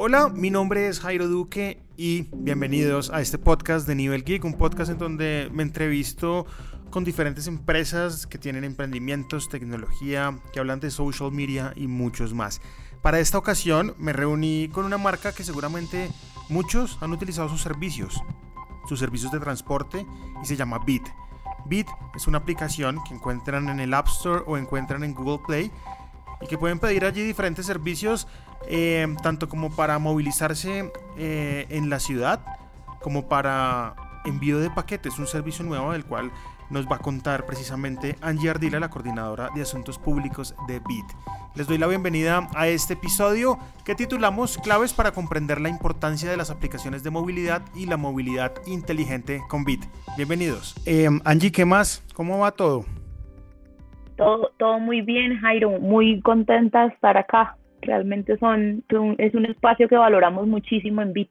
Hola, mi nombre es Jairo Duque y bienvenidos a este podcast de Nivel Geek, un podcast en donde me entrevisto con diferentes empresas que tienen emprendimientos, tecnología, que hablan de social media y muchos más. Para esta ocasión me reuní con una marca que seguramente muchos han utilizado sus servicios, sus servicios de transporte y se llama Bit. Bit es una aplicación que encuentran en el App Store o encuentran en Google Play y que pueden pedir allí diferentes servicios eh, tanto como para movilizarse eh, en la ciudad, como para envío de paquetes, un servicio nuevo del cual nos va a contar precisamente Angie Ardila, la coordinadora de asuntos públicos de BIT. Les doy la bienvenida a este episodio que titulamos Claves para comprender la importancia de las aplicaciones de movilidad y la movilidad inteligente con BIT. Bienvenidos. Eh, Angie, ¿qué más? ¿Cómo va todo? Todo, todo muy bien, Jairo. Muy contenta de estar acá realmente son, es un espacio que valoramos muchísimo en Bit.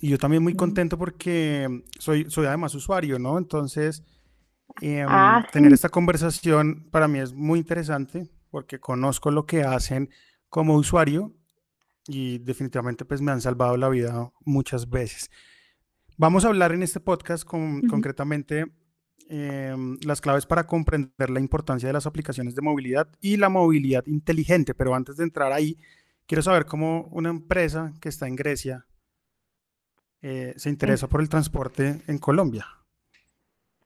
Y yo también muy contento porque soy, soy además usuario, ¿no? Entonces, em, ah, tener esta conversación para mí es muy interesante porque conozco lo que hacen como usuario y definitivamente pues me han salvado la vida muchas veces. Vamos a hablar en este podcast con, concretamente Em, las claves para comprender la importancia de las aplicaciones de movilidad y la movilidad inteligente. Pero antes de entrar ahí, quiero saber cómo una empresa que está en Grecia eh, se interesa por el transporte en Colombia.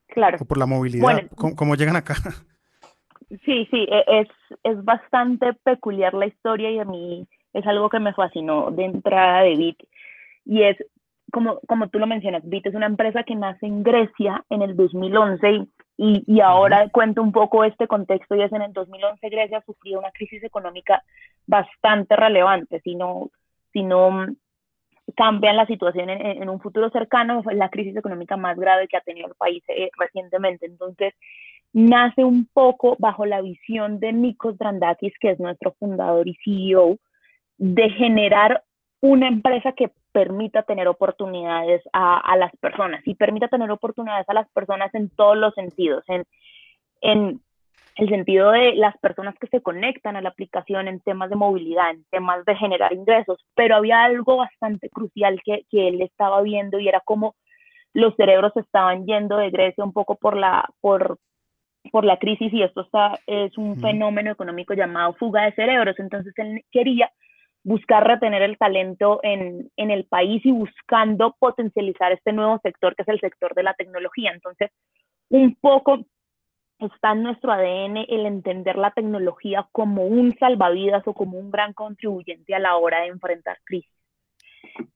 Claro. O por la movilidad. ¿Cómo, llegan acá? Sí, sí, e, es, es bastante peculiar la historia y a mí es algo que me fascinó de entrada de Bit. Y es como, como tú lo mencionas, Bit es una empresa que nace en Grecia en el 2011 y, y ahora cuento un poco este contexto y es en el 2011 Grecia sufrió una crisis económica bastante relevante, si no, si no cambian la situación en, un futuro cercano, fue la crisis económica más grave que ha tenido el país eh, recientemente. Entonces, nace un poco bajo la visión de Nikos Drandakis, que es nuestro fundador y CEO, de generar una empresa que permita tener oportunidades a, las personas y permita tener oportunidades a las personas en todos los sentidos, en, en el sentido de las personas que se conectan a la aplicación en temas de movilidad, en temas de generar ingresos, pero había algo bastante crucial que, que él estaba viendo y era como los cerebros estaban yendo de Grecia un poco por la, por, por la crisis y esto está, es un fenómeno económico llamado fuga de cerebros. Entonces él quería buscar retener el talento en, en, el país y buscando potencializar este nuevo sector que es el sector de la tecnología. Entonces, un poco está en nuestro ADN el entender la tecnología como un salvavidas o como un gran contribuyente a la hora de enfrentar crisis.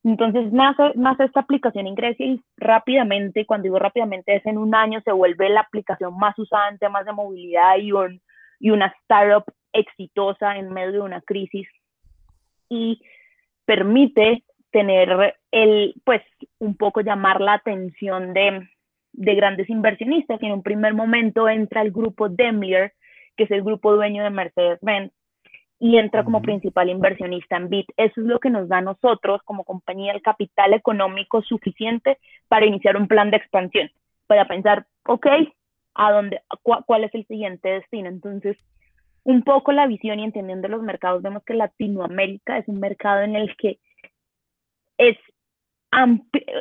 Entonces nace, nace esta aplicación en y rápidamente, cuando digo rápidamente, es en un año, se vuelve la aplicación más usada en temas de movilidad y, un, y una startup exitosa en medio de una crisis y permite tener el, pues, un poco llamar la atención de, de grandes inversionistas. Y en un primer momento entra el grupo Daimler, que es el grupo dueño de Mercedes-Benz, y entra como principal inversionista en Bit. Eso es lo que nos da a nosotros como compañía el capital económico suficiente para iniciar un plan de expansión, para pensar, ok, ¿a dónde, ¿cuál es el siguiente destino? Entonces, un poco la visión y entendiendo los mercados, vemos que Latinoamérica es un mercado en el que es,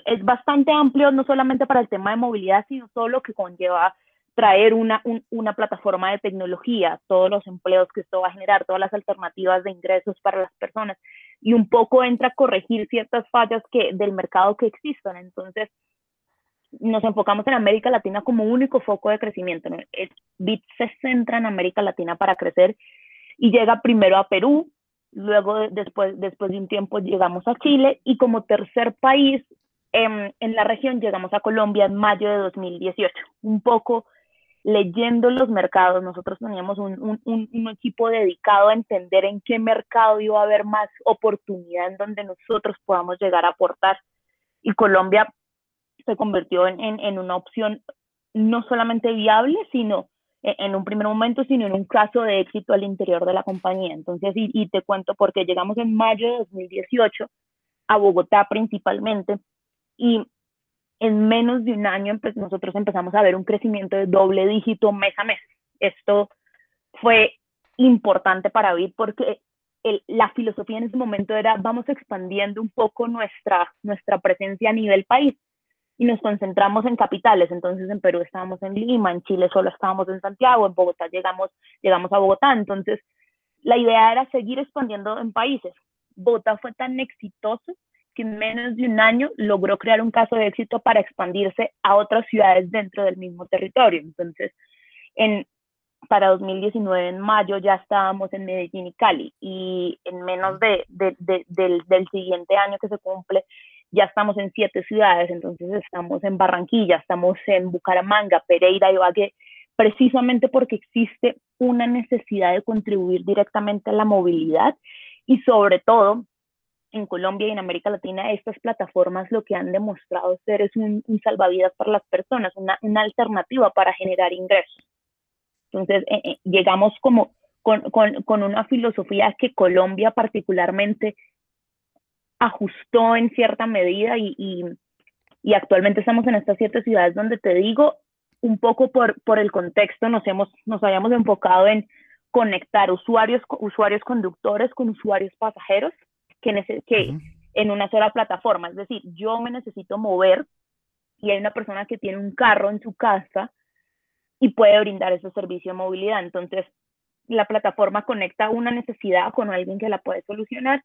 es bastante amplio, no solamente para el tema de movilidad, sino todo que conlleva traer una, una plataforma de tecnología, todos los empleos que esto va a generar, todas las alternativas de ingresos para las personas, y un poco entra a corregir ciertas fallas que, del mercado que existen. Entonces, nos enfocamos en América Latina como único foco de crecimiento. BIT se centra en América Latina para crecer y llega primero a Perú, luego después, después de un tiempo llegamos a Chile y como tercer país en, en la región llegamos a Colombia en mayo de 2018. Un poco leyendo los mercados, nosotros teníamos un, un, un, equipo dedicado a entender en qué mercado iba a haber más oportunidad en donde nosotros podamos llegar a aportar. Y Colombia se convirtió en, en, una opción no solamente viable, sino e, en un primer momento, sino en un caso de éxito al interior de la compañía. Entonces, y, y te cuento porque llegamos en mayo de 2018 a Bogotá principalmente y en menos de un año pues, nosotros empezamos a ver un crecimiento de doble dígito mes a mes. Esto fue importante para Bit porque la filosofía en ese momento era vamos expandiendo un poco nuestra, nuestra presencia a nivel país y nos concentramos en capitales. Entonces en Perú estábamos en Lima, en Chile solo estábamos en Santiago, en Bogotá llegamos, llegamos a Bogotá. Entonces la idea era seguir expandiendo en países. Bogotá fue tan exitoso que en menos de un año logró crear un caso de éxito para expandirse a otras ciudades dentro del mismo territorio. Entonces, en, para 2019, en mayo, ya estábamos en Medellín y Cali y en menos de, de, del, del, siguiente año que se cumple, ya estamos en siete ciudades, entonces estamos en Barranquilla, estamos en Bucaramanga, Pereira, Ibagué, precisamente porque existe una necesidad de contribuir directamente a la movilidad y sobre todo en Colombia y en América Latina estas plataformas lo que han demostrado ser es un, salvavidas para las personas, una, una, alternativa para generar ingresos. Entonces eh, eh, llegamos como con, con, con una filosofía que Colombia particularmente ajustó en cierta medida y, y, y, actualmente estamos en estas siete ciudades donde te digo, un poco por, por el contexto, nos, hemos, nos habíamos enfocado en conectar usuarios, usuarios conductores con usuarios pasajeros que, que en una sola plataforma. Es decir, yo me necesito mover y hay una persona que tiene un carro en su casa y puede brindar ese servicio de movilidad. Entonces, la plataforma conecta una necesidad con alguien que la puede solucionar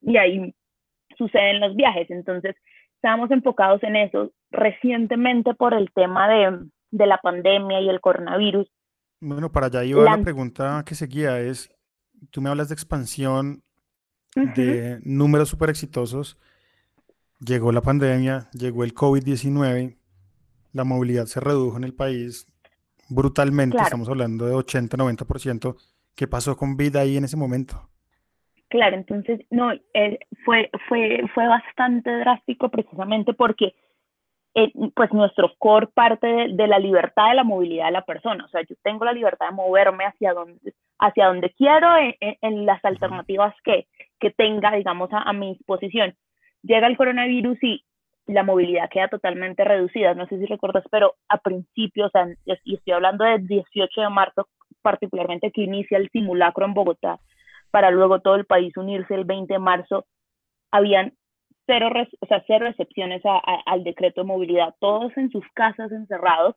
y ahí suceden los viajes. Entonces, estamos enfocados en eso. Recientemente, por el tema de, de la pandemia y el coronavirus. Bueno, para allá iba la... la pregunta que seguía, es, tú me hablas de expansión de números súper exitosos. Llegó la pandemia, llegó el COVID-19, la movilidad se redujo en el país brutalmente, estamos hablando de 80-90%. ¿Qué pasó con vida ahí en ese momento? Claro, entonces, no, eh, fue, fue, fue bastante drástico precisamente porque eh, pues nuestro core parte de, la libertad de la movilidad de la persona. O sea, yo tengo la libertad de moverme hacia donde, hacia donde quiero en, las alternativas que, que tenga, digamos, a, mi disposición. Llega el coronavirus y la movilidad queda totalmente reducida. No sé si recuerdas, pero a principios, o sea, y estoy hablando del 18 de marzo, particularmente que inicia el simulacro en Bogotá, para luego todo el país unirse el 20 de marzo, habían cero, o sea, cero excepciones al decreto de movilidad, todos en sus casas encerrados.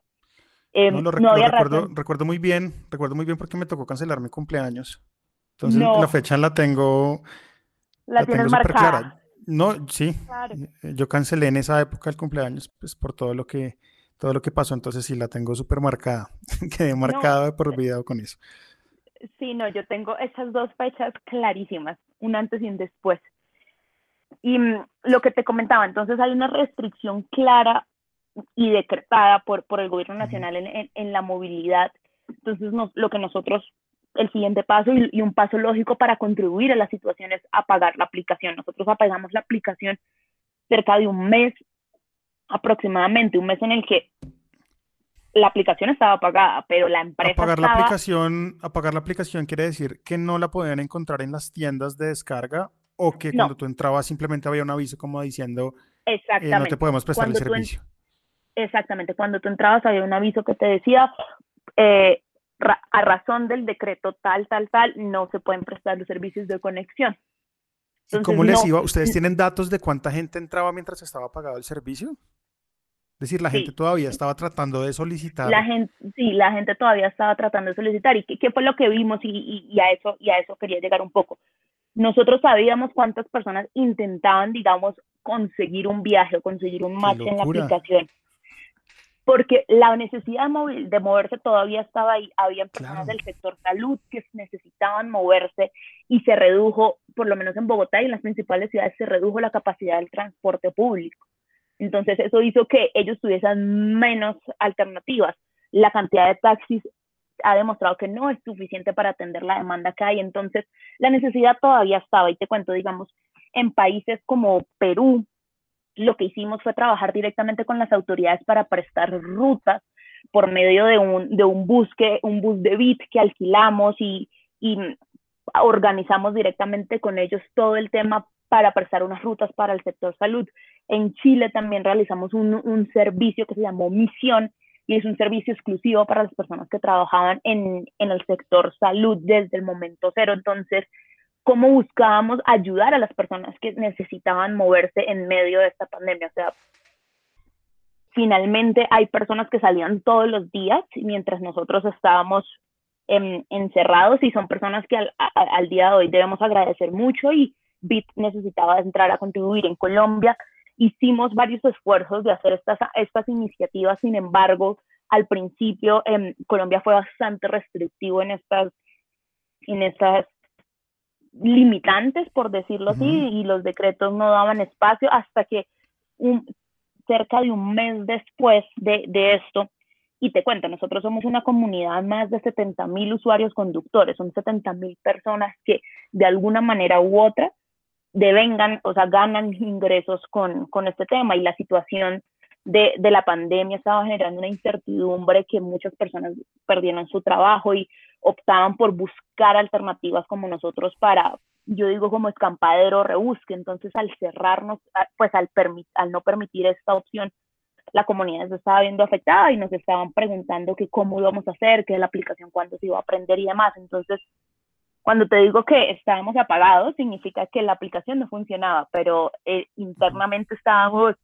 Em, no, lo, recuerdo, recuerdo, muy bien, recuerdo muy bien porque me tocó cancelar mi cumpleaños. Entonces la fecha la tengo, la, tengo súper clara. No, sí, eh, yo cancelé en esa época el cumpleaños, pues por todo lo que, todo lo que pasó, entonces sí la tengo súper marcada, quedé marcada por vida con eso. Sí, no, yo tengo esas dos fechas clarísimas, un antes y un después. Y mm, lo que te comentaba, entonces hay una restricción clara y decretada por, por el gobierno nacional en, en, la movilidad. Entonces, lo que nosotros, el siguiente paso y, y, un paso lógico para contribuir a la situación es apagar la aplicación. Nosotros apagamos la aplicación cerca de un mes aproximadamente, un mes en el que la aplicación estaba apagada, pero la empresa apagar la aplicación, apagar la aplicación quiere decir que no la podían encontrar en las tiendas de descarga o que cuando tú entrabas simplemente había un aviso como diciendo eh, no te podemos prestar el servicio. Exactamente, cuando tú entrabas había un aviso que te decía eh, a razón del decreto tal, tal, tal, no se pueden prestar los servicios de conexión. ¿Y cómo les iba? ¿Ustedes tienen datos de cuánta gente entraba mientras estaba apagado el servicio? Es decir, la gente todavía estaba tratando de solicitar. La gente, sí, la gente todavía estaba tratando de solicitar. ¿Y qué, fue lo que vimos? Y, y, a eso, y a eso quería llegar un poco nosotros sabíamos cuántas personas intentaban, digamos, conseguir un viaje o conseguir un match en la aplicación. Porque la necesidad de, moverse todavía estaba ahí. Había personas del sector salud que necesitaban moverse y se redujo, por lo menos en Bogotá y en las principales ciudades, se redujo la capacidad del transporte público. Entonces eso hizo que ellos tuviesen menos alternativas. La cantidad de taxis ha demostrado que no es suficiente para atender la demanda que hay. Entonces, la necesidad todavía estaba. Y te cuento, digamos, en países como Perú, lo que hicimos fue trabajar directamente con las autoridades para prestar rutas por medio de un, de un bus un bus de BIT que alquilamos y, y organizamos directamente con ellos todo el tema para prestar unas rutas para el sector salud. En Chile también realizamos un, un servicio que se llamó Misión, y es un servicio exclusivo para las personas que trabajaban en, en el sector salud desde el momento cero. Entonces, cómo buscábamos ayudar a las personas que necesitaban moverse en medio de esta pandemia. O sea, finalmente hay personas que salían todos los días mientras nosotros estábamos encerrados y son personas que al, al, día de hoy debemos agradecer mucho y BIT necesitaba entrar a contribuir en Colombia. Hicimos varios esfuerzos de hacer estas, estas iniciativas, sin embargo, al principio en Colombia fue bastante restrictivo en estas, en estas limitantes, por decirlo así, y los decretos no daban espacio hasta que un, cerca de un mes después de, de esto, y te cuento, nosotros somos una comunidad más de 70 mil usuarios conductores, son 70 mil personas que de alguna manera u otra devengan, o sea, ganan ingresos con, con este tema y la situación de, de, la pandemia estaba generando una incertidumbre que muchas personas perdieron su trabajo y optaban por buscar alternativas como nosotros para, yo digo como escampadero rebusque. Entonces, al cerrarnos, pues al, al no permitir esta opción, la comunidad se estaba viendo afectada y nos estaban preguntando que cómo íbamos a hacer, que la aplicación cuándo se iba a aprender y demás. Entonces, cuando te digo que estábamos apagados, significa que la aplicación no funcionaba, pero eh, internamente estábamos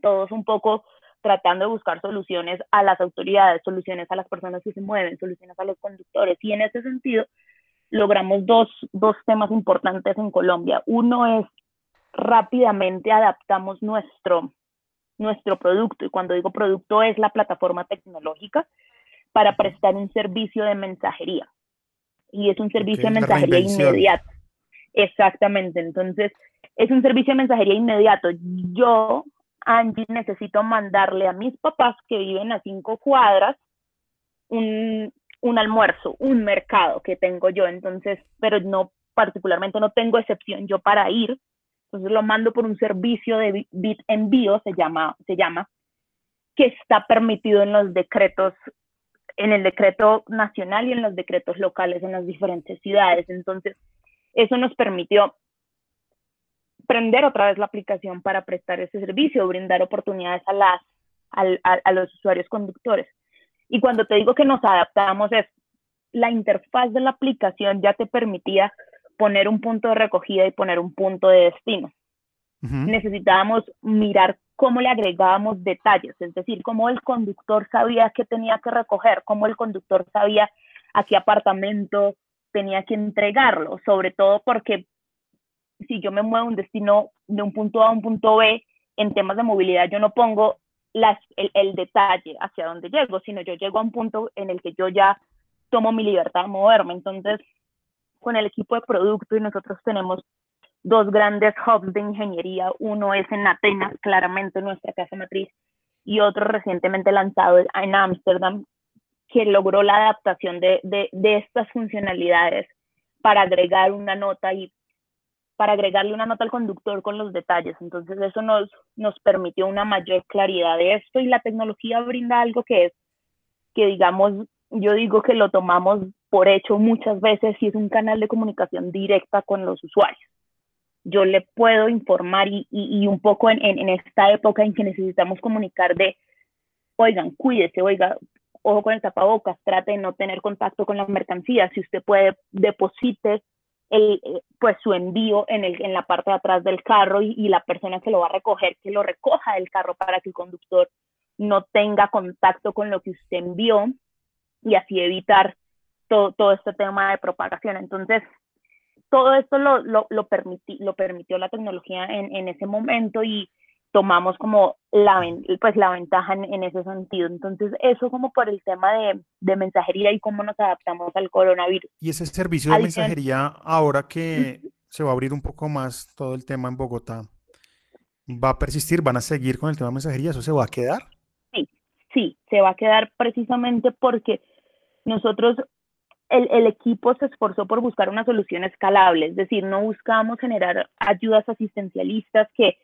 todos un poco tratando de buscar soluciones a las autoridades, soluciones a las personas que se mueven, soluciones a los conductores. Y en ese sentido, logramos dos, dos temas importantes en Colombia. Uno es rápidamente adaptamos nuestro, nuestro producto, y cuando digo producto es la plataforma tecnológica, para prestar un servicio de mensajería. Y es un servicio de mensajería inmediato. Exactamente, entonces es un servicio de mensajería inmediato. Yo, Angie, necesito mandarle a mis papás que viven a cinco cuadras un, un almuerzo, un mercado que tengo yo, entonces, pero no particularmente no tengo excepción yo para ir, entonces lo mando por un servicio de bit envío, se llama, se llama, que está permitido en los decretos, en el decreto nacional y en los decretos locales en las diferentes ciudades. Entonces, eso nos permitió prender otra vez la aplicación para prestar ese servicio, brindar oportunidades a, las, a, a los usuarios conductores. Y cuando te digo que nos adaptamos es la interfaz de la aplicación ya te permitía poner un punto de recogida y poner un punto de destino. Necesitábamos mirar cómo le agregábamos detalles, es decir, cómo el conductor sabía qué tenía que recoger, cómo el conductor sabía a qué apartamento tenía que entregarlo, sobre todo porque si yo me muevo un destino de un punto A a un punto B, en temas de movilidad yo no pongo las, el, el, detalle hacia dónde llego, sino yo llego a un punto en el que yo ya tomo mi libertad de moverme. Entonces, con el equipo de producto y nosotros tenemos dos grandes hubs de ingeniería. Uno es en Atenas, claramente nuestra casa matriz, y otro recientemente lanzado en Ámsterdam, que logró la adaptación de, de, estas funcionalidades para agregar una nota y para agregarle una nota al conductor con los detalles. Entonces eso nos, nos permitió una mayor claridad de esto y la tecnología brinda algo que es, que digamos, yo digo que lo tomamos por hecho muchas veces y es un canal de comunicación directa con los usuarios. Yo le puedo informar y, y, un poco en, en, esta época en que necesitamos comunicar de, oigan, cuídese, oiga, ojo con el tapabocas, trate de no tener contacto con la mercancía, si usted puede, deposite el, eh, pues su envío en, el, en la parte de atrás del carro y, y, la persona que lo va a recoger, que lo recoja del carro para que el conductor no tenga contacto con lo que usted envió y así evitar todo, todo este tema de propagación. Entonces, todo esto lo, lo, lo, permití, lo permitió la tecnología en, en, ese momento y tomamos como la, pues, la ventaja en, en, ese sentido. Entonces, eso como por el tema de, de, mensajería y cómo nos adaptamos al coronavirus. Y ese servicio de mensajería, ahora que se va a abrir un poco más todo el tema en Bogotá, ¿va a persistir? ¿Van a seguir con el tema de mensajería? ¿Eso se va a quedar? Sí, sí, se va a quedar precisamente porque nosotros el, el, equipo se esforzó por buscar una solución escalable, es decir, no buscábamos generar ayudas asistencialistas que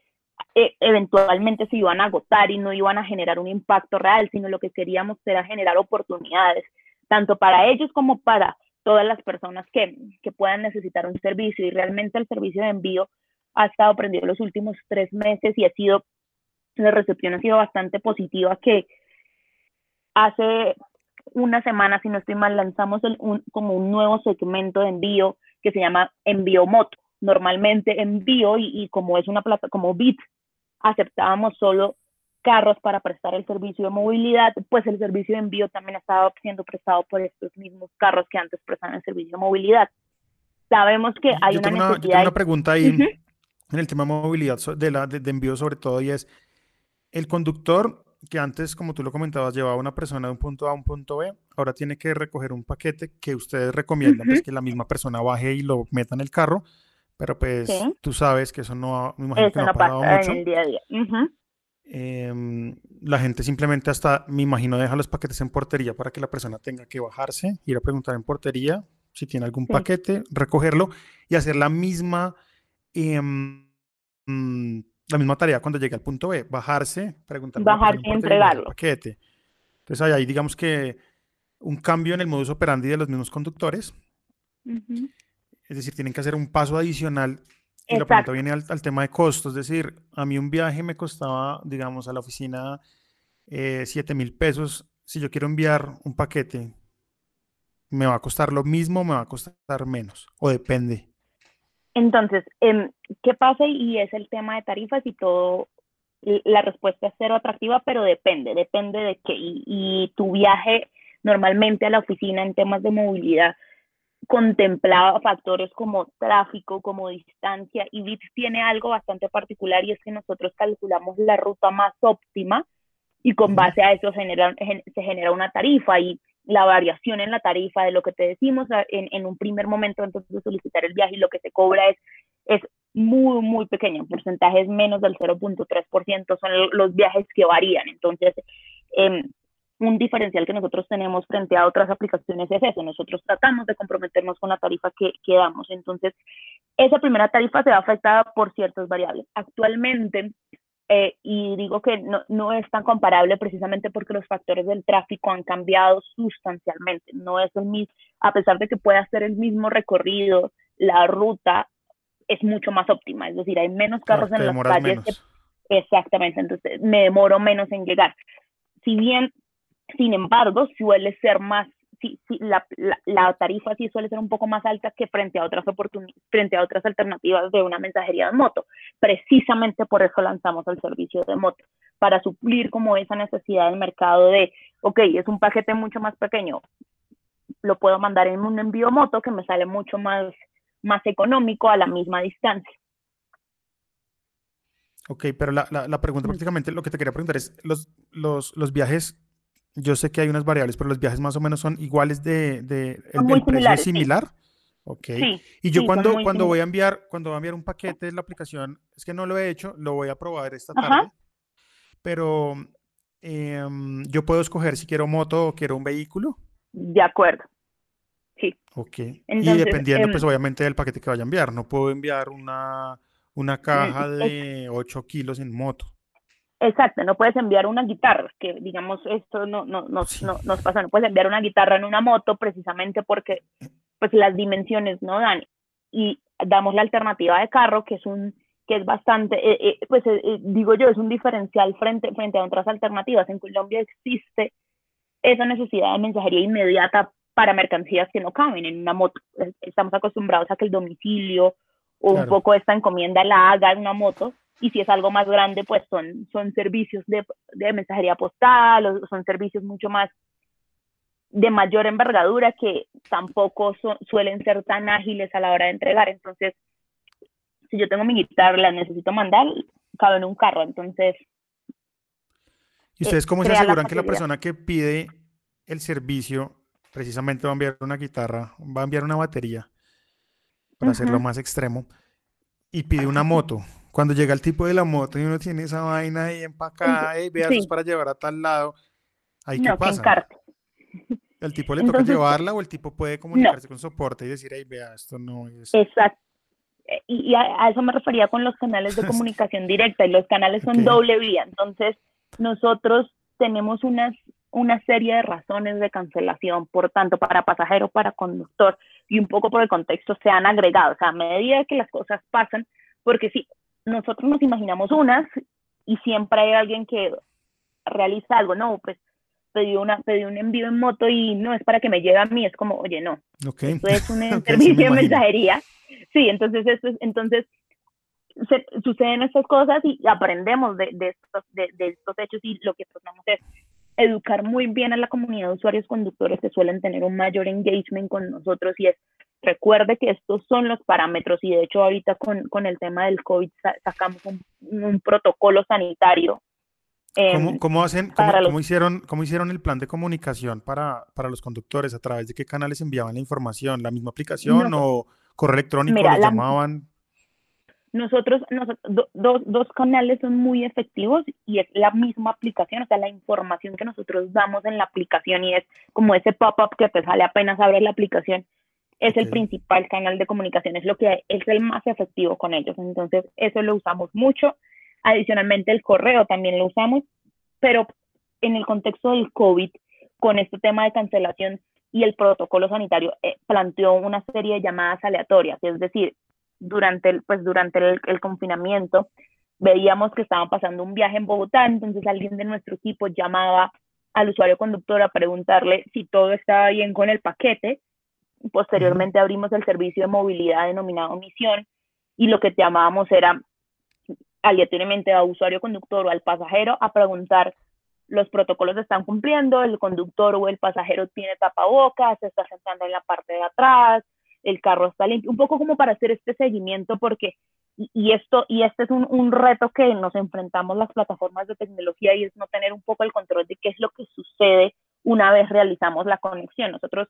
eh, eventualmente se iban a agotar y no iban a generar un impacto real, sino lo que queríamos era generar oportunidades, tanto para ellos como para todas las personas que, que puedan necesitar un servicio. Y realmente el servicio de envío ha estado prendido los últimos tres meses y ha sido, la recepción ha sido bastante positiva, que hace una semana, si no estoy mal, lanzamos el, un, como un nuevo segmento de envío que se llama envío moto. Normalmente envío y, como es una plata como Bit, aceptábamos solo carros para prestar el servicio de movilidad, pues el servicio de envío también estaba siendo prestado por estos mismos carros que antes prestaban el servicio de movilidad. Sabemos que hay una necesidad. yo tengo una pregunta ahí en el tema de movilidad de, la, de, envío sobre todo y es el conductor que antes, como tú lo comentabas, llevaba una persona de un punto A a un punto B, ahora tiene que recoger un paquete que ustedes recomiendan pues, que la misma persona baje y lo meta en el carro, pero pues tú sabes que eso no, me imagino que no, ha pasa mucho. En el día a día. Em, la gente simplemente hasta, me imagino, deja los paquetes en portería para que la persona tenga que bajarse, ir a preguntar en portería si tiene algún paquete, recogerlo y hacer la misma, em, la misma tarea cuando llegue al punto B, bajarse, preguntar. Bajarse y entregarlo. Paquete. Entonces hay ahí, digamos que un cambio en el modus operandi de los mismos conductores. Es decir, tienen que hacer un paso adicional y la pregunta viene al, tema de costos, es decir, a mí un viaje me costaba, digamos, a la oficina eh, 7 mil pesos. Si yo quiero enviar un paquete, ¿me va a costar lo mismo o me va a costar menos? ¿O depende? Entonces, em, ¿qué pasa? Y es el tema de tarifas y todo. La respuesta es cero atractiva, pero depende, depende de qué. y tu viaje normalmente a la oficina en temas de movilidad contemplaba factores como tráfico, como distancia, y BITS tiene algo bastante particular y es que nosotros calculamos la ruta más óptima y con base a eso genera, se genera una tarifa y la variación en la tarifa de lo que te decimos en, en un primer momento antes de solicitar el viaje y lo que se cobra es, es muy, muy pequeño, porcentaje es menos del 0.3%, son los viajes que varían. Entonces, eh, un diferencial que nosotros tenemos frente a otras aplicaciones es eso, nosotros tratamos de comprometernos con la tarifa que, que damos. Entonces, esa primera tarifa se va afectada por ciertas variables. Actualmente, eh, y digo que no, no, es tan comparable precisamente porque los factores del tráfico han cambiado sustancialmente. No es el mismo, a pesar de que pueda ser el mismo recorrido, la ruta es mucho más óptima, es decir, hay menos carros en las calles. exactamente, entonces me demoro menos en llegar. Si bien sin embargo, suele ser más, sí, sí, la, la, tarifa sí suele ser un poco más alta que frente a otras oportunidades, frente a otras alternativas de una mensajería de moto. Precisamente por eso lanzamos el servicio de moto, para suplir como esa necesidad del mercado de, ok, es un paquete mucho más pequeño, lo puedo mandar en un envío moto que me sale mucho más, más económico a la misma distancia. Ok, pero la, la, la pregunta prácticamente, lo que te quería preguntar es, los, los, los viajes yo sé que hay unas variables, pero los viajes más o menos son iguales de, de el, precio similar. Ok. y yo cuando, cuando voy a enviar, cuando voy a enviar un paquete de la aplicación, es que no lo he hecho, lo voy a probar esta tarde. Pero em, yo puedo escoger si quiero moto o quiero un vehículo. De acuerdo. Sí. Ok. y dependiendo, pues em obviamente del paquete que vaya a enviar. No puedo enviar una, una mm, caja de 8 kilos en moto. Exacto, no puedes enviar una guitarra, que digamos esto no, no, no, no, nos pasa, no puedes enviar una guitarra en una moto precisamente porque pues las dimensiones no dan. Y damos la alternativa de carro, que es un que es bastante, eh, eh, pues eh, digo yo, es un diferencial frente, frente a otras alternativas. En Colombia existe esa necesidad de mensajería inmediata para mercancías que no caben en una moto. Estamos acostumbrados a que el domicilio o un poco esta encomienda la haga en una moto, y si es algo más grande, pues son, son servicios de, de mensajería postal o son servicios mucho más de mayor envergadura que tampoco suelen ser tan ágiles a la hora de entregar. Entonces, si yo tengo mi guitarra, la necesito mandar, cabe en un carro. Entonces. ¿Y ustedes cómo se aseguran que la persona que pide el servicio precisamente va a enviar una guitarra, va a enviar una batería, para hacerlo más extremo, y pide una moto? Cuando llega el tipo de la moto y uno tiene esa vaina ahí empacada y vea, es para llevar a tal lado, ¿ahí qué pasa? ¿El tipo le toca llevarla o el tipo puede comunicarse con soporte y decir, ahí vea, esto no es... Exacto. Eh, Y a, eso me refería con los canales de comunicación directa y los canales son doble vía. Entonces, nosotros tenemos unas, una serie de razones de cancelación, por tanto, para pasajero, para conductor y un poco por el contexto se han agregado. O sea, a medida que las cosas pasan, porque sí, nosotros nos imaginamos unas y siempre hay alguien que realiza algo, no, pues pedí, una, pedí un envío en moto y no es para que me llegue a mí, es como, oye, no, okay. esto es un servicio de mensajería. Sí, entonces, esto es, entonces se, suceden estas cosas y aprendemos de, de, estos, de, de, estos hechos y lo que tratamos es educar muy bien a la comunidad de usuarios conductores que suelen tener un mayor engagement con nosotros y es recuerde que estos son los parámetros y de hecho ahorita con, con el tema del COVID sacamos un, un protocolo sanitario. ¿Cómo, em, cómo hacen, cómo, hicieron, ¿Cómo hicieron el plan de comunicación para, para, los conductores? ¿A través de qué canales enviaban la información? ¿La misma aplicación o correo electrónico mira, llamaban? Nosotros, nosotros dos, dos canales son muy efectivos y es la misma aplicación, o sea, la información que nosotros damos en la aplicación y es como ese pop-up que te sale apenas abres la aplicación, es el principal canal de comunicación, es lo que es el más efectivo con ellos. Entonces, eso lo usamos mucho. Adicionalmente, el correo también lo usamos, pero en el contexto del COVID, con este tema de cancelación y el protocolo sanitario, eh, planteó una serie de llamadas aleatorias, es decir, durante el, pues durante el, confinamiento veíamos que estaban pasando un viaje en Bogotá, entonces alguien de nuestro equipo llamaba al usuario conductor a preguntarle si todo estaba bien con el paquete. Posteriormente abrimos el servicio de movilidad denominado Misión y lo que llamábamos era aleatoriamente a usuario conductor o al pasajero a preguntar los protocolos se están cumpliendo, el conductor o el pasajero tiene tapabocas, se está sentando en la parte de atrás, el carro está limpio, un poco como para hacer este seguimiento porque, y, esto, y este es un, un, reto que nos enfrentamos las plataformas de tecnología y es no tener un poco el control de qué es lo que sucede una vez realizamos la conexión. Nosotros,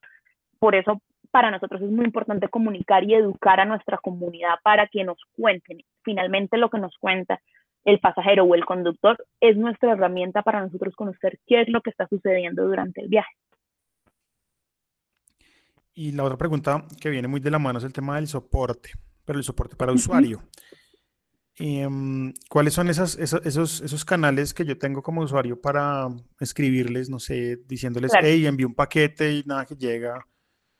por eso, para nosotros es muy importante comunicar y educar a nuestra comunidad para que nos cuenten. Finalmente lo que nos cuenta el pasajero o el conductor es nuestra herramienta para nosotros conocer qué es lo que está sucediendo durante el viaje. Y la otra pregunta que viene muy de la mano es el tema del soporte, pero el soporte para usuario. Em, ¿Cuáles son esas, esos, esos, canales que yo tengo como usuario para escribirles, no sé, diciéndoles, hey, envío un paquete y nada que llega?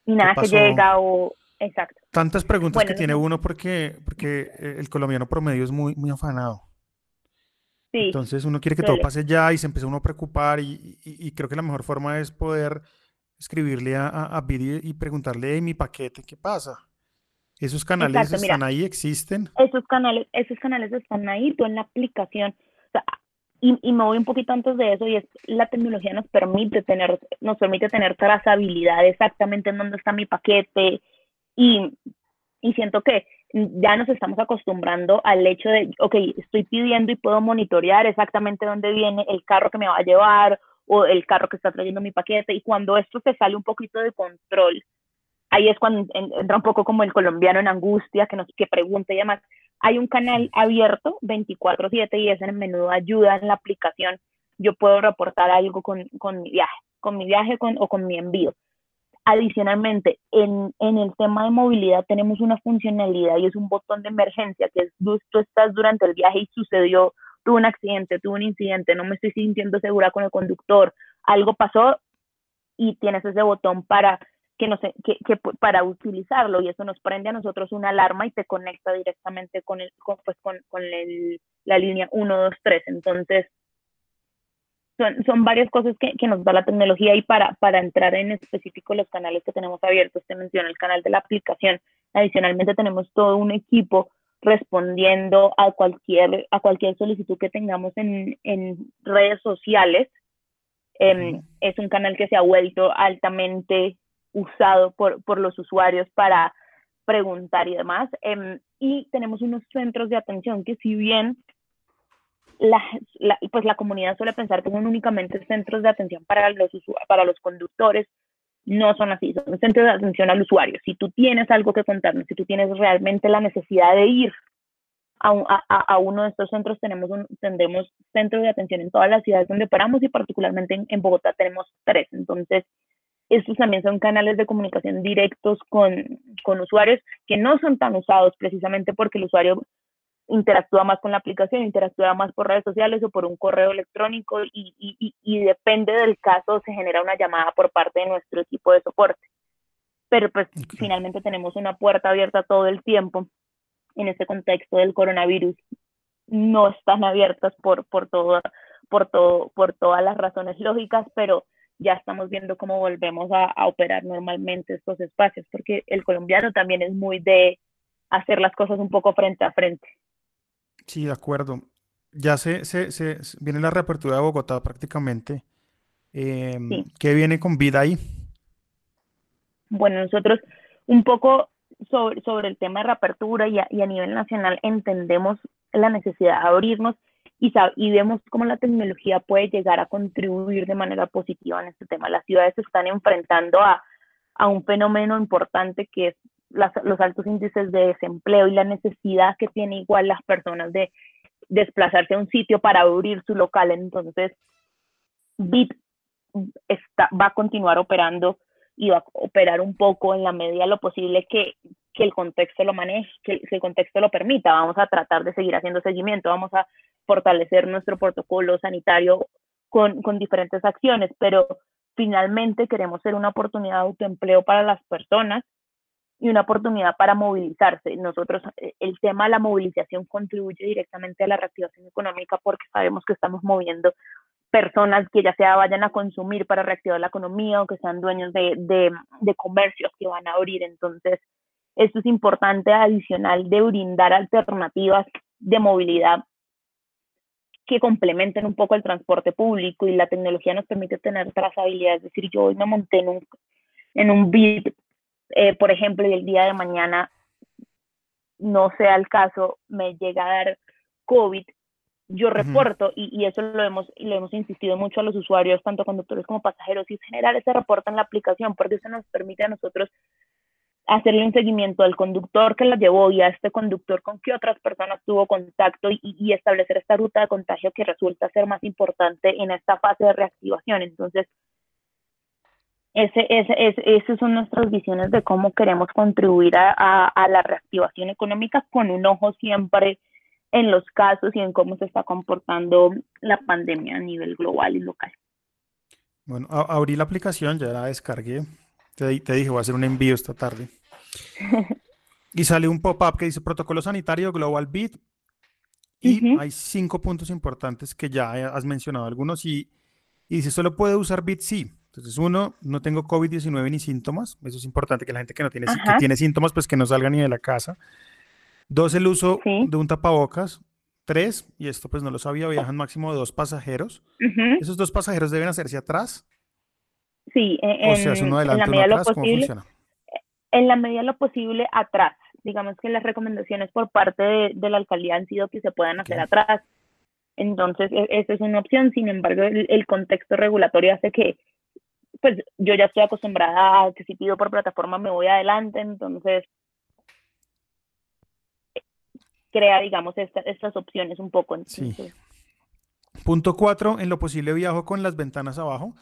Y nada que llega o... Exacto. Tantas preguntas que tiene uno porque, porque eh, el colombiano promedio es muy, muy afanado. Sí, Entonces uno quiere que todo pase ya y se empieza uno a preocupar y, y creo que la mejor forma es poder escribirle a, a, y preguntarle de mi paquete, ¿qué pasa? ¿Esos canales están ahí, existen? Esos canales, esos canales están ahí, tú en la aplicación. Y, y, me voy un poquito antes de eso, y es la tecnología nos permite tener, nos permite tener trazabilidad exactamente en dónde está mi paquete. Y, y siento que ya nos estamos acostumbrando al hecho de, ok, estoy pidiendo y puedo monitorear exactamente dónde viene el carro que me va a llevar o el carro que está trayendo mi paquete. Y cuando esto se sale un poquito de control, ahí es cuando entra un poco como el colombiano en angustia, que, nos, que pregunta y demás. Hay un canal abierto 24/7 y es en menú ayuda en la aplicación. Yo puedo reportar algo con, con mi viaje, con mi viaje con, o con mi envío. Adicionalmente, en, en, el tema de movilidad tenemos una funcionalidad y es un botón de emergencia, que es tú estás durante el viaje y sucedió tuve un accidente, tuve un incidente, no me estoy sintiendo segura con el conductor, algo pasó y tienes ese botón para que no sé, que, que, para utilizarlo y eso nos prende a nosotros una alarma y te conecta directamente con el con, pues con, con el, la línea 123 entonces son, son varias cosas que, que, nos da la tecnología y para, para entrar en específico los canales que tenemos abiertos, te menciono el canal de la aplicación, adicionalmente tenemos todo un equipo respondiendo a cualquier, a cualquier solicitud que tengamos en, en redes sociales. Em, es un canal que se ha vuelto altamente usado por, por los usuarios para preguntar y demás. Em, y tenemos unos centros de atención que si bien la, pues la comunidad suele pensar que son únicamente centros de atención para los, para los conductores, no son así, son centros de atención al usuario. Si tú tienes algo que contarnos, si tú tienes realmente la necesidad de ir a, a, a uno de estos centros, tenemos un, tendremos centros de atención en todas las ciudades donde paramos y particularmente en, en Bogotá tenemos tres. Entonces, estos también son canales de comunicación directos con, con usuarios que no son tan usados precisamente porque el usuario interactúa más con la aplicación, interactúa más por redes sociales o por un correo electrónico y, y, y, depende del caso se genera una llamada por parte de nuestro equipo de soporte. Pero pues finalmente tenemos una puerta abierta todo el tiempo en este contexto del coronavirus. No están abiertas por, por, todo, por, todo, por todas las razones lógicas, pero ya estamos viendo cómo volvemos a, a, operar normalmente estos espacios, porque el colombiano también es muy de hacer las cosas un poco frente a frente. Sí, de acuerdo. Ya se, se, se viene la reapertura de Bogotá prácticamente. Eh, ¿Qué viene con vida ahí? Bueno, nosotros un poco sobre, sobre el tema de reapertura y a, y a nivel nacional entendemos la necesidad de abrirnos y, y vemos cómo la tecnología puede llegar a contribuir de manera positiva en este tema. Las ciudades se están enfrentando a, a un fenómeno importante que es las, los altos índices de desempleo y la necesidad que tienen igual las personas de desplazarse a un sitio para abrir su local. Entonces, Bit está, va a continuar operando y va a operar un poco en la medida de lo posible que, que el contexto lo maneje, que, que el contexto lo permita. Vamos a tratar de seguir haciendo seguimiento, vamos a fortalecer nuestro protocolo sanitario con, con diferentes acciones, pero finalmente queremos ser una oportunidad de autoempleo para las personas y una oportunidad para movilizarse. Nosotros, eh, el tema de la movilización contribuye directamente a la reactivación económica porque sabemos que estamos moviendo personas que ya sea vayan a consumir para reactivar la economía o que sean dueños de, de, de comercios que van a abrir. Entonces, esto es importante adicional de brindar alternativas de movilidad que complementen un poco el transporte público y la tecnología nos permite tener trazabilidad. Es decir, yo hoy me monté en un, en un bit, eh, por ejemplo, y el día de mañana no sea el caso, me llega a dar COVID, yo reporto, y, y, eso lo hemos, lo hemos insistido mucho a los usuarios, tanto conductores como pasajeros, y generar ese reporte en la aplicación, porque eso nos permite a nosotros hacerle un seguimiento al conductor que la llevó y a este conductor con qué otras personas tuvo contacto y, establecer esta ruta de contagio que resulta ser más importante en esta fase de reactivación. Entonces, ese, ese, ese, esas son nuestras visiones de cómo queremos contribuir a, la reactivación económica con un ojo siempre en los casos y en cómo se está comportando la pandemia a nivel global y local. Bueno, abrí la aplicación, ya la descargué. Te, te dije, voy a hacer un envío esta tarde. Y sale un pop-up que dice protocolo sanitario Global Bit. Y hay cinco puntos importantes que ya has mencionado algunos. Y, y dice, solo puede usar Bit sí. Entonces, uno, no tengo COVID-19 ni síntomas. Eso es importante que la gente que no tiene, que tiene síntomas, pues que no salga ni de la casa. Dos, el uso sí. de un tapabocas. Tres, y esto pues no lo sabía, viajan máximo dos pasajeros. Uh -huh. Esos dos pasajeros deben hacerse atrás. Sí, en, o sea, uno adelante, en la uno atrás, ¿cómo funciona? En la medida de lo posible atrás. Digamos que las recomendaciones por parte de, de la alcaldía han sido que se puedan hacer okay. atrás. Entonces, e, esa es una opción. Sin embargo, el, el, contexto regulatorio hace que, pues, yo ya estoy acostumbrada a que si pido por plataforma me voy adelante. Entonces, crea, digamos, esta, estas opciones un poco. Entonces, sí. Punto cuatro, en lo posible viajo con las ventanas abajo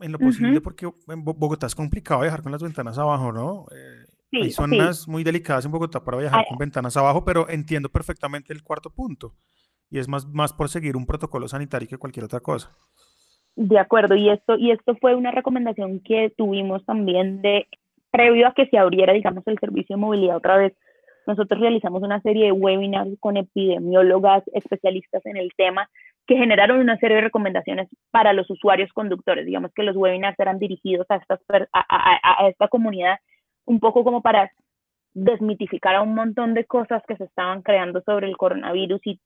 en lo posible, uh -huh. porque en Bogotá es complicado viajar con las ventanas abajo, ¿no? Eh, sí, hay zonas sí. muy delicadas en Bogotá para viajar Ay. con ventanas abajo, pero entiendo perfectamente el cuarto punto. Y es más, más por seguir un protocolo sanitario que cualquier otra cosa. De acuerdo, y esto, y esto fue una recomendación que tuvimos también de, previo a que se abriera, digamos, el servicio de movilidad otra vez, nosotros realizamos una serie de webinars con epidemiólogas, especialistas en el tema, que generaron una serie de recomendaciones para los usuarios conductores. Digamos que los webinars eran dirigidos a, estas, a, a, a, esta comunidad un poco como para desmitificar a un montón de cosas que se estaban creando sobre el coronavirus y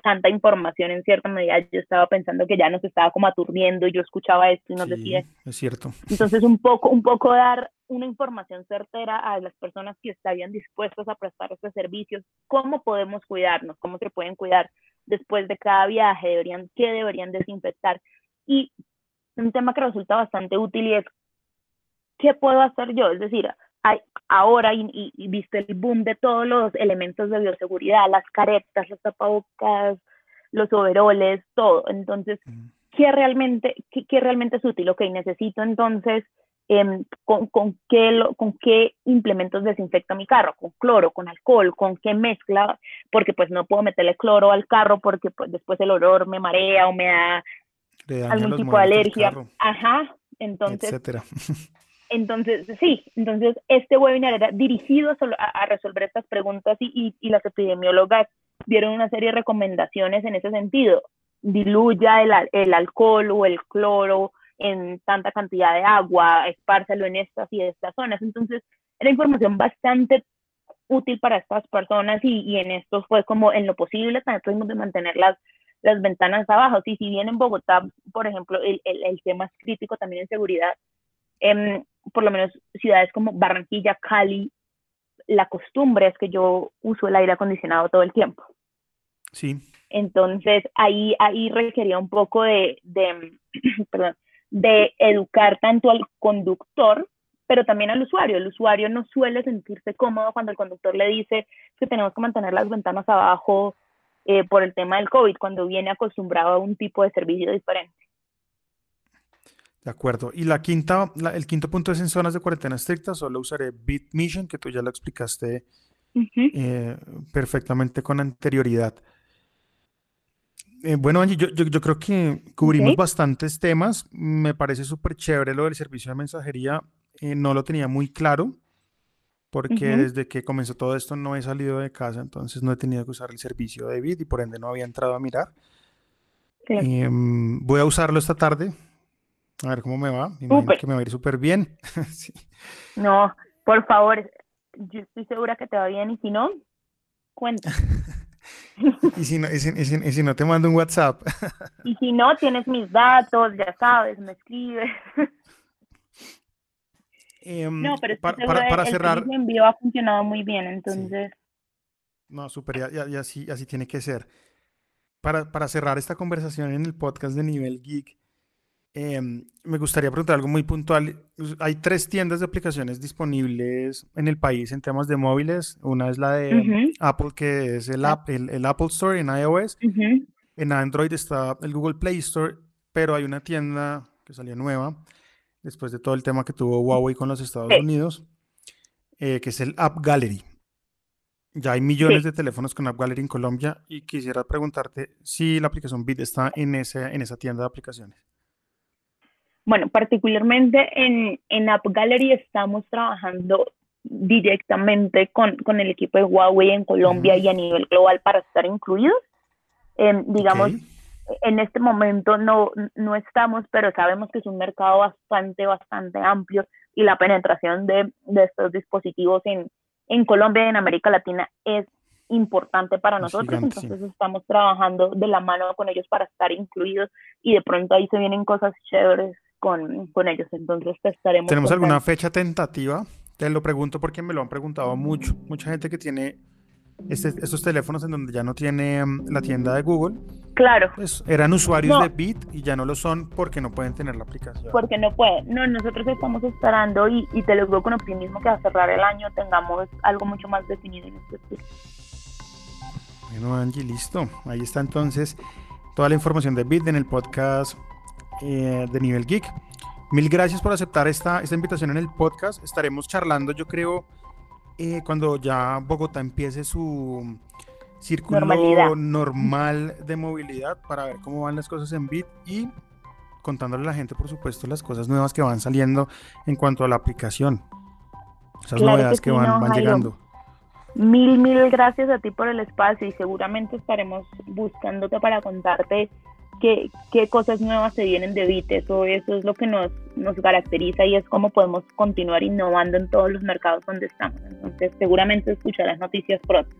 tanta información en cierta medida. Yo estaba pensando que ya nos estaba como aturdiendo y yo escuchaba esto y nos sí, decía. Es cierto. Entonces, un poco, un poco dar una información certera a las personas que estarían dispuestas a prestar estos servicios, cómo podemos cuidarnos, cómo se pueden cuidar después de cada viaje, deberían, qué deberían desinfectar. Y un tema que resulta bastante útil y es, ¿qué puedo hacer yo? Es decir, hay, ahora, y, y, y viste el boom de todos los elementos de bioseguridad, las caretas, los tapabocas, los overoles, todo. Entonces, ¿qué realmente, qué, qué realmente es útil? Ok, necesito entonces eh, con, con, qué, con qué implementos desinfecto mi carro, con cloro, con alcohol, con qué mezcla, porque pues no puedo meterle cloro al carro porque pues después el olor me marea o me da algún tipo de alergia. Ajá, entonces... Etcétera. Entonces, sí, entonces este webinar era dirigido a, a resolver estas preguntas y, y, y, las epidemiólogas dieron una serie de recomendaciones en ese sentido. diluya el, el alcohol o el cloro en tanta cantidad de agua, espárselo en estas y estas zonas. Entonces, era información bastante útil para estas personas y, y en esto fue como en lo posible también tuvimos de mantener las, las ventanas abajo. Y si bien en Bogotá, por ejemplo, el, el, el tema es crítico también en seguridad, eh, por lo menos ciudades como Barranquilla, Cali, la costumbre es que yo uso el aire acondicionado todo el tiempo. Sí. Entonces ahí, ahí requería un poco de, de, perdón, de educar tanto al conductor, pero también al usuario. El usuario no suele sentirse cómodo cuando el conductor le dice que tenemos que mantener las ventanas abajo eh, por el tema del COVID, cuando viene acostumbrado a un tipo de servicio diferente. De acuerdo. Y la quinta, la, el quinto punto es en zonas de cuarentena estricta, solo usaré BitMission, que tú ya lo explicaste uh -huh. eh, perfectamente con anterioridad. Eh, bueno, Angie, yo, yo, yo, creo que cubrimos okay. bastantes temas. Me parece súper chévere lo del servicio de mensajería. Eh, no lo tenía muy claro porque uh -huh. desde que comenzó todo esto no he salido de casa, entonces no he tenido que usar el servicio de Bit y por ende no había entrado a mirar. Sí. Eh, voy a usarlo esta tarde, a ver cómo me va. Me imagino que me va a ir súper bien. sí. No, por favor, yo estoy segura que te va bien y si no, cuenta. y, si no, y, si, y, si, y si no te mando un WhatsApp. y si no, tienes mis datos, ya sabes, me escribes. Eh, no, pero es para, para, para el cerrar. El envío ha funcionado muy bien, entonces. Sí. No, súper, y, así, así tiene que ser. Para, para cerrar esta conversación en el podcast de Nivel Geek, eh, me gustaría preguntar algo muy puntual. Hay tres tiendas de aplicaciones disponibles en el país en temas de móviles. Una es la de uh -huh. Apple, que es el, app, el, el, Apple Store en iOS. Uh -huh. En Android está el Google Play Store, pero hay una tienda que salió nueva después de todo el tema que tuvo Huawei con los Estados sí. Unidos, eh, que es el App Gallery. Ya hay millones sí. de teléfonos con App Gallery en Colombia y quisiera preguntarte si la aplicación Bit está en, ese, en esa tienda de aplicaciones. Bueno, particularmente en, en App Gallery estamos trabajando directamente con, con el equipo de Huawei en Colombia uh -huh. y a nivel global para estar incluidos. Eh, digamos, okay en este momento no, no estamos, pero sabemos que es un mercado bastante, bastante amplio y la penetración de, de estos dispositivos en, en Colombia y en América Latina es importante para nosotros, gigante, entonces sí. estamos trabajando de la mano con ellos para estar incluidos y de pronto ahí se vienen cosas chéveres con, con ellos, entonces estaremos. ¿Tenemos alguna fecha tentativa? Te lo pregunto porque me lo han preguntado mucho, mucha gente que tiene este, estos teléfonos en donde ya no tiene um, la tienda de Google. Claro. Pues eran usuarios no. de Bit y ya no lo son porque no pueden tener la aplicación. Porque no pueden. No, nosotros estamos esperando y, y te lo digo con optimismo que a cerrar el año tengamos algo mucho más definido en este estilo. Bueno, Angie, listo. Ahí está entonces toda la información de Bit en el podcast eh, de Nivel Geek. Mil gracias por aceptar esta, esta invitación en el podcast. Estaremos charlando, yo creo, eh, cuando ya Bogotá empiece su círculo Normalidad. normal de movilidad para ver cómo van las cosas en Bit y contándole a la gente, por supuesto, las cosas nuevas que van saliendo en cuanto a la aplicación. Esas claro novedades que, que, van, no, van llegando. Mil, mil gracias a ti por el espacio y seguramente estaremos buscándote para contarte qué, qué cosas nuevas se vienen de Bit. Eso, eso es lo que nos, nos caracteriza y es cómo podemos continuar innovando en todos los mercados donde estamos. Entonces, seguramente escucharás noticias pronto.